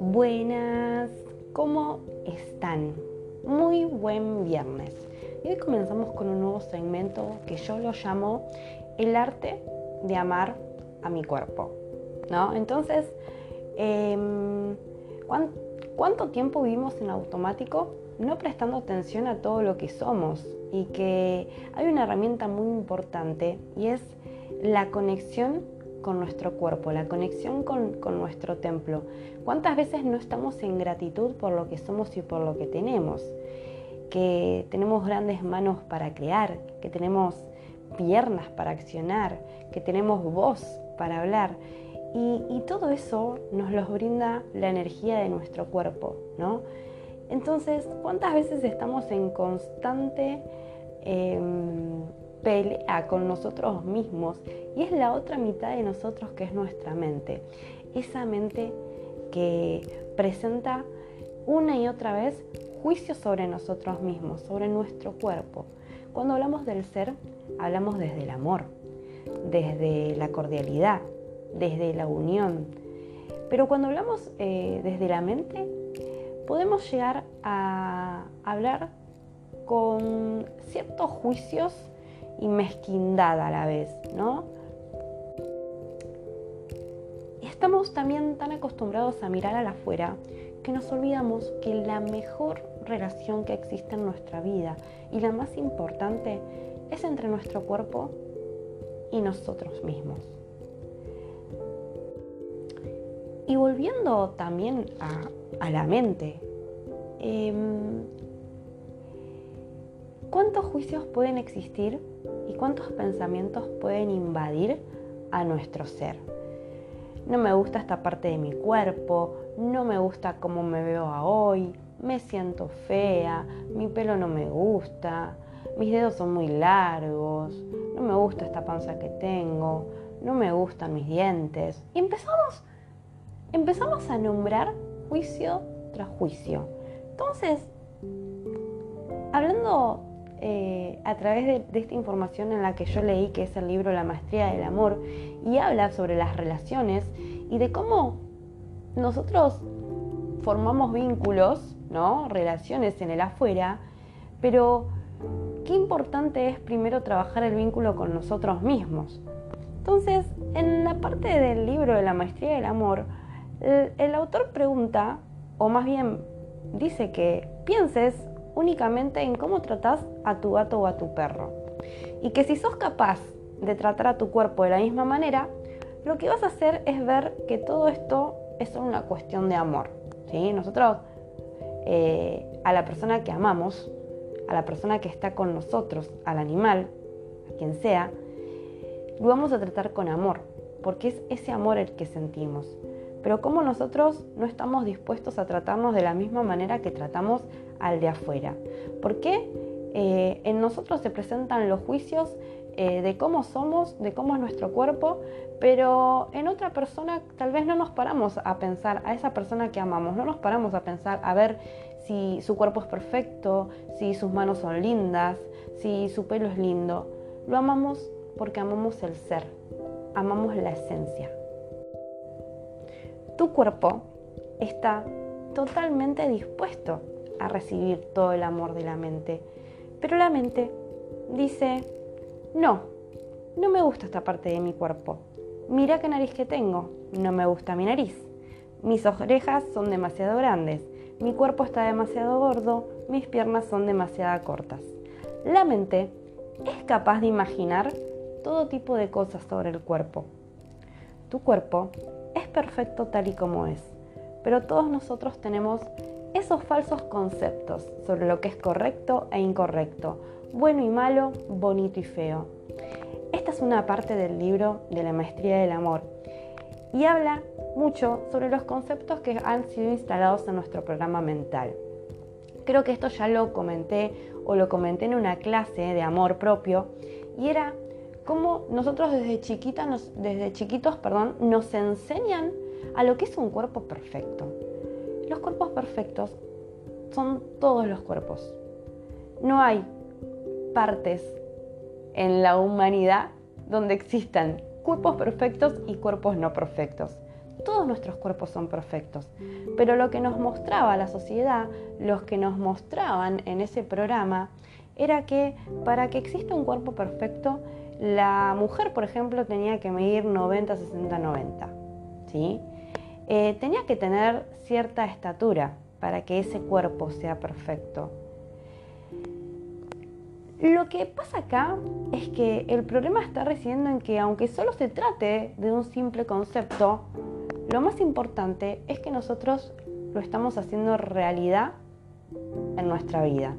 Buenas, ¿cómo están? Muy buen viernes. Y hoy comenzamos con un nuevo segmento que yo lo llamo el arte de amar a mi cuerpo. ¿no? Entonces, em, ¿cuánto tiempo vivimos en automático no prestando atención a todo lo que somos? Y que hay una herramienta muy importante y es la conexión con nuestro cuerpo, la conexión con, nuestro templo. ¿Cuántas veces no estamos en gratitud por lo que somos y por lo que tenemos? Que tenemos grandes manos para crear, que tenemos piernas para accionar, que tenemos voz para hablar. Y, todo eso nos los brinda la energía de nuestro cuerpo, ¿no? Entonces, ¿cuántas veces estamos en constante em, pelea con nosotros mismos y es la otra mitad de nosotros que es nuestra mente. Esa mente que presenta una y otra vez juicios sobre nosotros mismos, sobre nuestro cuerpo. Cuando hablamos del ser, hablamos desde el amor, desde la cordialidad, desde la unión. Pero cuando hablamos eh, desde la mente, podemos llegar a hablar con ciertos juicios y mezquindad a la vez, ¿no? Estamos también tan acostumbrados a mirar a la afuera que nos olvidamos que la mejor relación que existe en nuestra vida y la más importante es entre nuestro cuerpo y nosotros mismos. Y volviendo también a, la mente, em, ¿cuántos juicios pueden existir y cuántos pensamientos pueden invadir a nuestro ser. No me gusta esta parte de mi cuerpo, no me gusta cómo me veo hoy, me siento fea, mi pelo no me gusta, mis dedos son muy largos, no me gusta esta panza que tengo, no me gustan mis dientes. Y empezamos, empezamos a nombrar juicio tras juicio. Entonces, hablando eh, a través de, esta información en la que yo leí, que es el libro La Maestría del Amor, y habla sobre las relaciones y de cómo nosotros formamos vínculos, ¿no? Relaciones en el afuera, pero qué importante es primero trabajar el vínculo con nosotros mismos. Entonces, en la parte del libro de la Maestría del Amor, el autor pregunta, o más bien dice que pienses únicamente en cómo tratas a tu gato o a tu perro. Y que si sos capaz de tratar a tu cuerpo de la misma manera, lo que vas a hacer es ver que todo esto es una cuestión de amor. ¿sí? Nosotros eh, a la persona que amamos, a la persona que está con nosotros, al animal, a quien sea, lo vamos a tratar con amor, porque es ese amor el que sentimos. Pero como nosotros no estamos dispuestos a tratarnos de la misma manera que tratamos al de afuera. ¿Por qué? Eh, en nosotros se presentan los juicios eh, de cómo somos, de cómo es nuestro cuerpo, pero en otra persona tal vez no nos paramos a pensar, a esa persona que amamos, no nos paramos a pensar a ver si su cuerpo es perfecto, si sus manos son lindas, si su pelo es lindo. Lo amamos porque amamos el ser, amamos la esencia. Tu cuerpo está totalmente dispuesto a recibir todo el amor de la mente. Pero la mente dice, no, no me gusta esta parte de mi cuerpo. Mira qué nariz que tengo, no me gusta mi nariz. Mis orejas son demasiado grandes, mi cuerpo está demasiado gordo, mis piernas son demasiado cortas. La mente es capaz de imaginar todo tipo de cosas sobre el cuerpo. Tu cuerpo es perfecto tal y como es, pero todos nosotros tenemos esos falsos conceptos sobre lo que es correcto e incorrecto, bueno y malo, bonito y feo. Esta es una parte del libro de la maestría del amor y habla mucho sobre los conceptos que han sido instalados en nuestro programa mental. Creo que esto ya lo comenté o lo comenté en una clase de amor propio y era cómo nosotros desde, chiquitas, desde chiquitos perdón, nos enseñan a lo que es un cuerpo perfecto. Los cuerpos perfectos son todos los cuerpos. No hay partes en la humanidad donde existan cuerpos perfectos y cuerpos no perfectos. Todos nuestros cuerpos son perfectos, pero lo que nos mostraba la sociedad, los que nos mostraban en ese programa, era que para que exista un cuerpo perfecto, la mujer, por ejemplo, tenía que medir 90, 60, 90. ¿sí? Eh, tenía que tener cierta estatura para que ese cuerpo sea perfecto. Lo que pasa acá es que el problema está residiendo en que aunque solo se trate de un simple concepto, lo más importante es que nosotros lo estamos haciendo realidad en nuestra vida.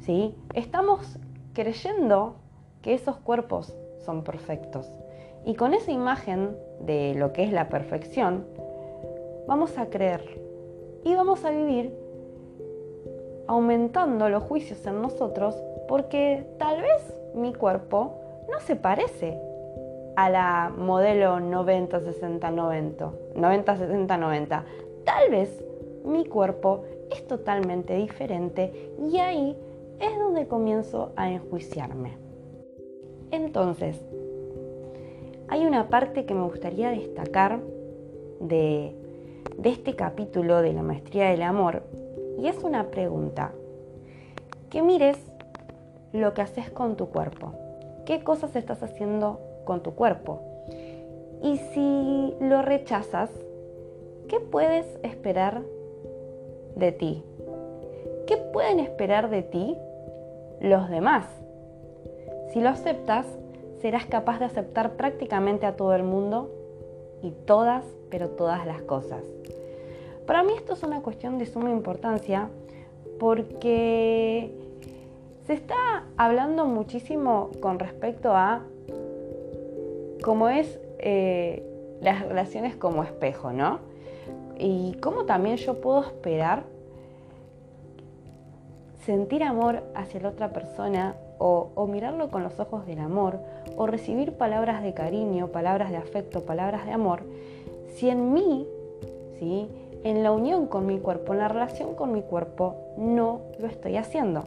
¿sí? Estamos creyendo que esos cuerpos son perfectos. Y con esa imagen de lo que es la perfección, vamos a creer y vamos a vivir aumentando los juicios en nosotros porque tal vez mi cuerpo no se parece a la modelo 90, 60, 90, 90, 60, 90. Tal vez mi cuerpo es totalmente diferente y ahí es donde comienzo a enjuiciarme. Entonces, hay una parte que me gustaría destacar de, de este capítulo de la maestría del amor y es una pregunta. Que mires lo que haces con tu cuerpo. ¿Qué cosas estás haciendo con tu cuerpo. Y si lo rechazas, ¿qué puedes esperar de ti? ¿Qué pueden esperar de ti los demás? Si lo aceptas, serás capaz de aceptar prácticamente a todo el mundo y todas, pero todas las cosas. Para mí esto es una cuestión de suma importancia porque se está hablando muchísimo con respecto a como es eh, las relaciones como espejo, ¿no? Y cómo también yo puedo esperar sentir amor hacia la otra persona o, mirarlo con los ojos del amor o recibir palabras de cariño, palabras de afecto, palabras de amor, si en mí, ¿sí? en la unión con mi cuerpo, en la relación con mi cuerpo, no lo estoy haciendo.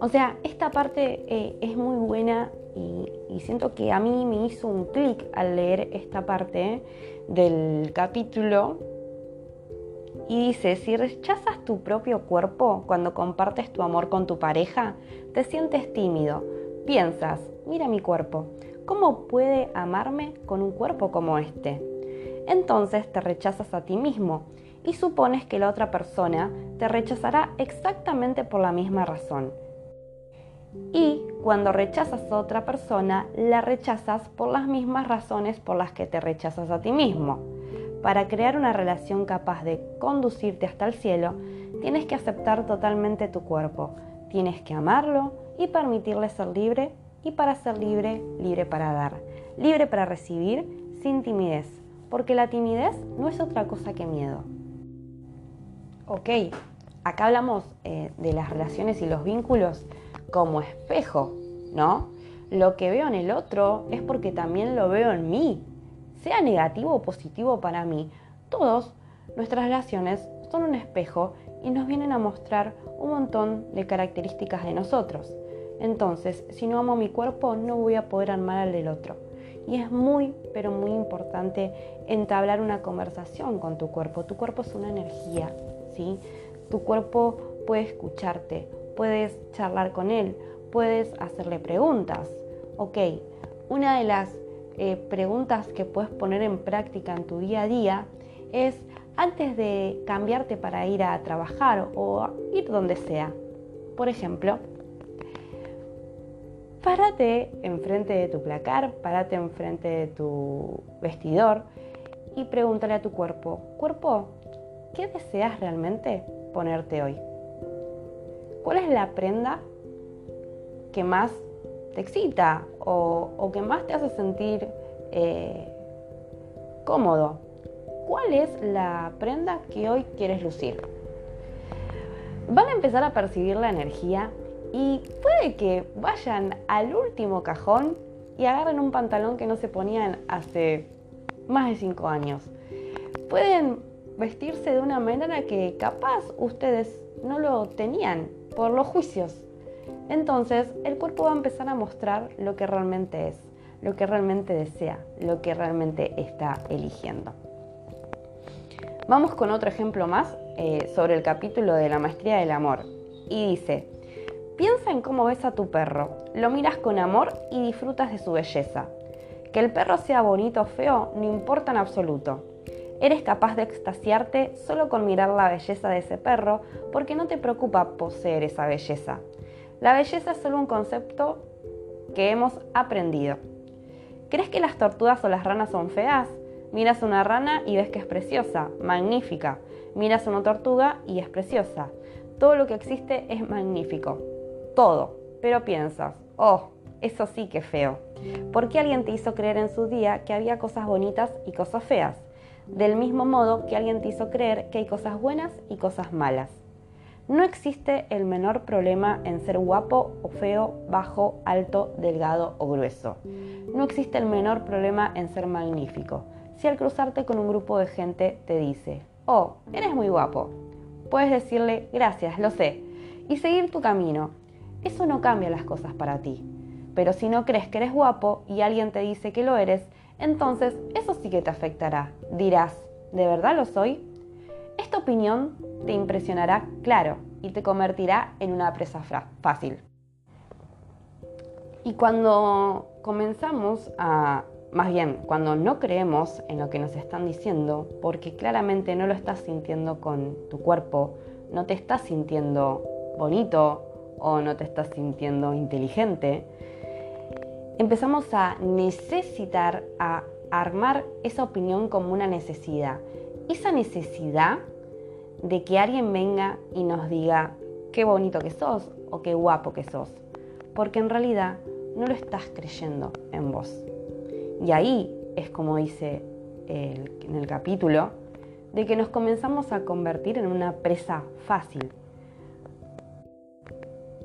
O sea, esta parte eh, es muy buena y, siento que a mí me hizo un clic al leer esta parte del capítulo. Y dice, si rechazas tu propio cuerpo cuando compartes tu amor con tu pareja, te sientes tímido, piensas, mira mi cuerpo, ¿cómo puede amarme con un cuerpo como este? Entonces te rechazas a ti mismo y supones que la otra persona te rechazará exactamente por la misma razón y cuando rechazas a otra persona, la rechazas por las mismas razones por las que te rechazas a ti mismo. Para crear una relación capaz de conducirte hasta el cielo, tienes que aceptar totalmente tu cuerpo, tienes que amarlo y permitirle ser libre y para ser libre, libre para dar, libre para recibir sin timidez, porque la timidez no es otra cosa que miedo. Ok, acá hablamos eh, de las relaciones y los vínculos como espejo, ¿no? Lo que veo en el otro es porque también lo veo en mí, sea negativo o positivo para mí. Todos nuestras relaciones son un espejo y nos vienen a mostrar un montón de características de nosotros. Entonces, si no amo mi cuerpo, no voy a poder amar al del otro. Y es muy, pero muy importante entablar una conversación con tu cuerpo. Tu cuerpo es una energía, ¿sí? Tu cuerpo puede escucharte, puedes charlar con él, puedes hacerle preguntas. Ok, una de las eh, preguntas que puedes poner en práctica en tu día a día es antes de cambiarte para ir a trabajar o ir donde sea. Por ejemplo, párate enfrente de tu placar, párate enfrente de tu vestidor y pregúntale a tu cuerpo, cuerpo, ¿qué deseas realmente ponerte hoy? ¿Cuál es la prenda que más te excita o, que más te hace sentir eh, cómodo? ¿Cuál es la prenda que hoy quieres lucir? Van a empezar a percibir la energía y puede que vayan al último cajón y agarren un pantalón que no se ponían hace más de cinco años. Pueden vestirse de una manera que capaz ustedes no lo tenían por los juicios. Entonces el cuerpo va a empezar a mostrar lo que realmente es, lo que realmente desea, lo que realmente está eligiendo. Vamos con otro ejemplo más eh, sobre el capítulo de la maestría del amor. Y dice, piensa en cómo ves a tu perro, lo miras con amor y disfrutas de su belleza. Que el perro sea bonito o feo no importa en absoluto. Eres capaz de extasiarte solo con mirar la belleza de ese perro porque no te preocupa poseer esa belleza. La belleza es solo un concepto que hemos aprendido. ¿Crees que las tortugas o las ranas son feas? Miras una rana y ves que es preciosa, magnífica. Miras una tortuga y es preciosa. Todo lo que existe es magnífico. Todo. Pero piensas, oh, eso sí que feo. ¿Por qué alguien te hizo creer en su día que había cosas bonitas y cosas feas? Del mismo modo que alguien te hizo creer que hay cosas buenas y cosas malas. No existe el menor problema en ser guapo o feo, bajo, alto, delgado o grueso. No existe el menor problema en ser magnífico. Si al cruzarte con un grupo de gente te dice, oh, eres muy guapo, puedes decirle, gracias, lo sé, y seguir tu camino. Eso no cambia las cosas para ti. Pero si no crees que eres guapo y alguien te dice que lo eres, entonces eso sí que te afectará. Dirás, ¿de verdad lo soy? Esta opinión te impresionará claro y te convertirá en una presa fácil. Y cuando comenzamos a, más bien, cuando no creemos en lo que nos están diciendo, porque claramente no lo estás sintiendo con tu cuerpo, no te estás sintiendo bonito o no te estás sintiendo inteligente, empezamos a necesitar, a armar esa opinión como una necesidad. Esa necesidad de que alguien venga y nos diga qué bonito que sos o qué guapo que sos, porque en realidad no lo estás creyendo en vos. Y ahí es como dice en el capítulo, de que nos comenzamos a convertir en una presa fácil.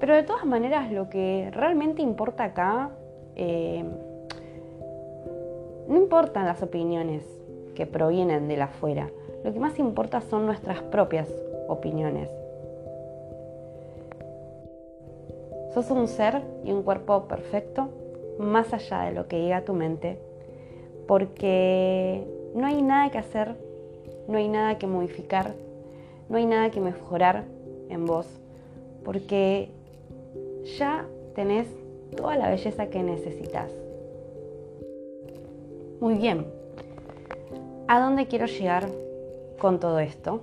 Pero de todas maneras lo que realmente importa acá, eh, no importan las opiniones que provienen de la afuera, lo que más importa son nuestras propias opiniones. Sos un ser y un cuerpo perfecto, más allá de lo que diga tu mente, porque no hay nada que hacer, no hay nada que modificar, no hay nada que mejorar en vos, porque ya tenés toda la belleza que necesitas. Muy bien, ¿a dónde quiero llegar con todo esto.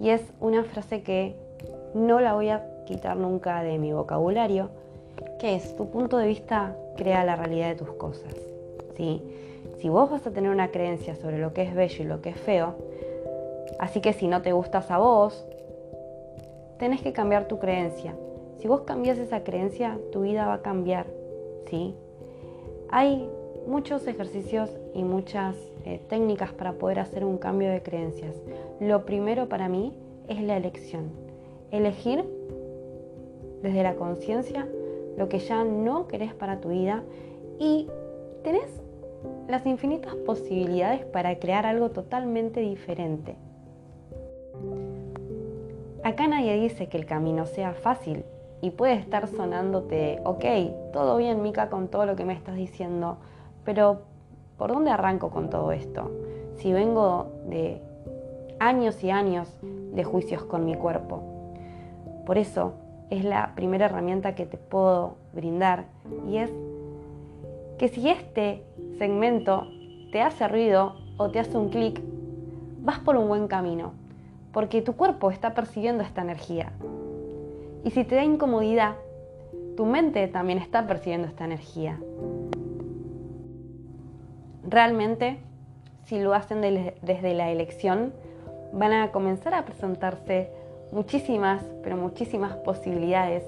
Y es una frase que no la voy a quitar nunca de mi vocabulario, que es tu punto de vista crea la realidad de tus cosas. ¿sí? Si vos vas a tener una creencia sobre lo que es bello y lo que es feo, así que si no te gustas a vos, tenés que cambiar tu creencia. Si vos cambias esa creencia, tu vida va a cambiar. ¿sí? Hay muchos ejercicios y muchas eh, técnicas para poder hacer un cambio de creencias. Lo primero para mí es la elección. Elegir desde la conciencia lo que ya no querés para tu vida y tenés las infinitas posibilidades para crear algo totalmente diferente. Acá nadie dice que el camino sea fácil y puede estar sonándote, ok, todo bien Mica con todo lo que me estás diciendo, pero ¿por dónde arranco con todo esto? Si vengo de años y años de juicios con mi cuerpo. Por eso es la primera herramienta que te puedo brindar y es que si este segmento te hace ruido o te hace un clic, vas por un buen camino, porque tu cuerpo está percibiendo esta energía. Y si te da incomodidad, tu mente también está percibiendo esta energía. Realmente, si lo hacen desde la elección, van a comenzar a presentarse muchísimas, pero muchísimas posibilidades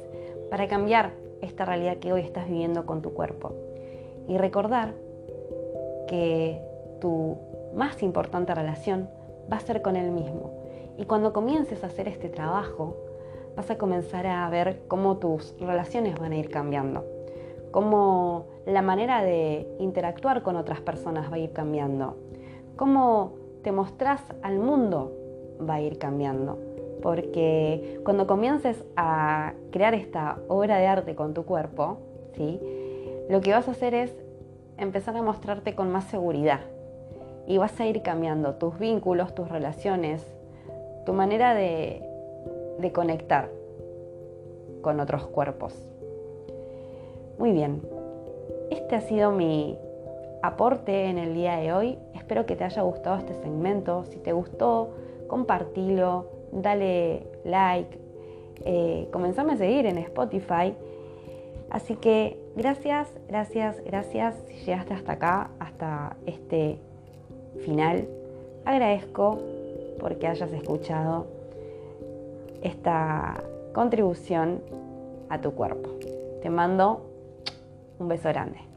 para cambiar esta realidad que hoy estás viviendo con tu cuerpo. Y recordar que tu más importante relación va a ser con él mismo. Y cuando comiences a hacer este trabajo, vas a comenzar a ver cómo tus relaciones van a ir cambiando cómo la manera de interactuar con otras personas va a ir cambiando, cómo te mostrás al mundo va a ir cambiando, porque cuando comiences a crear esta obra de arte con tu cuerpo, ¿sí? lo que vas a hacer es empezar a mostrarte con más seguridad y vas a ir cambiando tus vínculos, tus relaciones, tu manera de, de conectar con otros cuerpos. Muy bien, este ha sido mi aporte en el día de hoy. Espero que te haya gustado este segmento. Si te gustó, compartilo, dale like, eh, comenzame a seguir en Spotify. Así que gracias, gracias, gracias si llegaste hasta acá, hasta este final. Agradezco porque hayas escuchado esta contribución a tu cuerpo. Te mando un beso grande.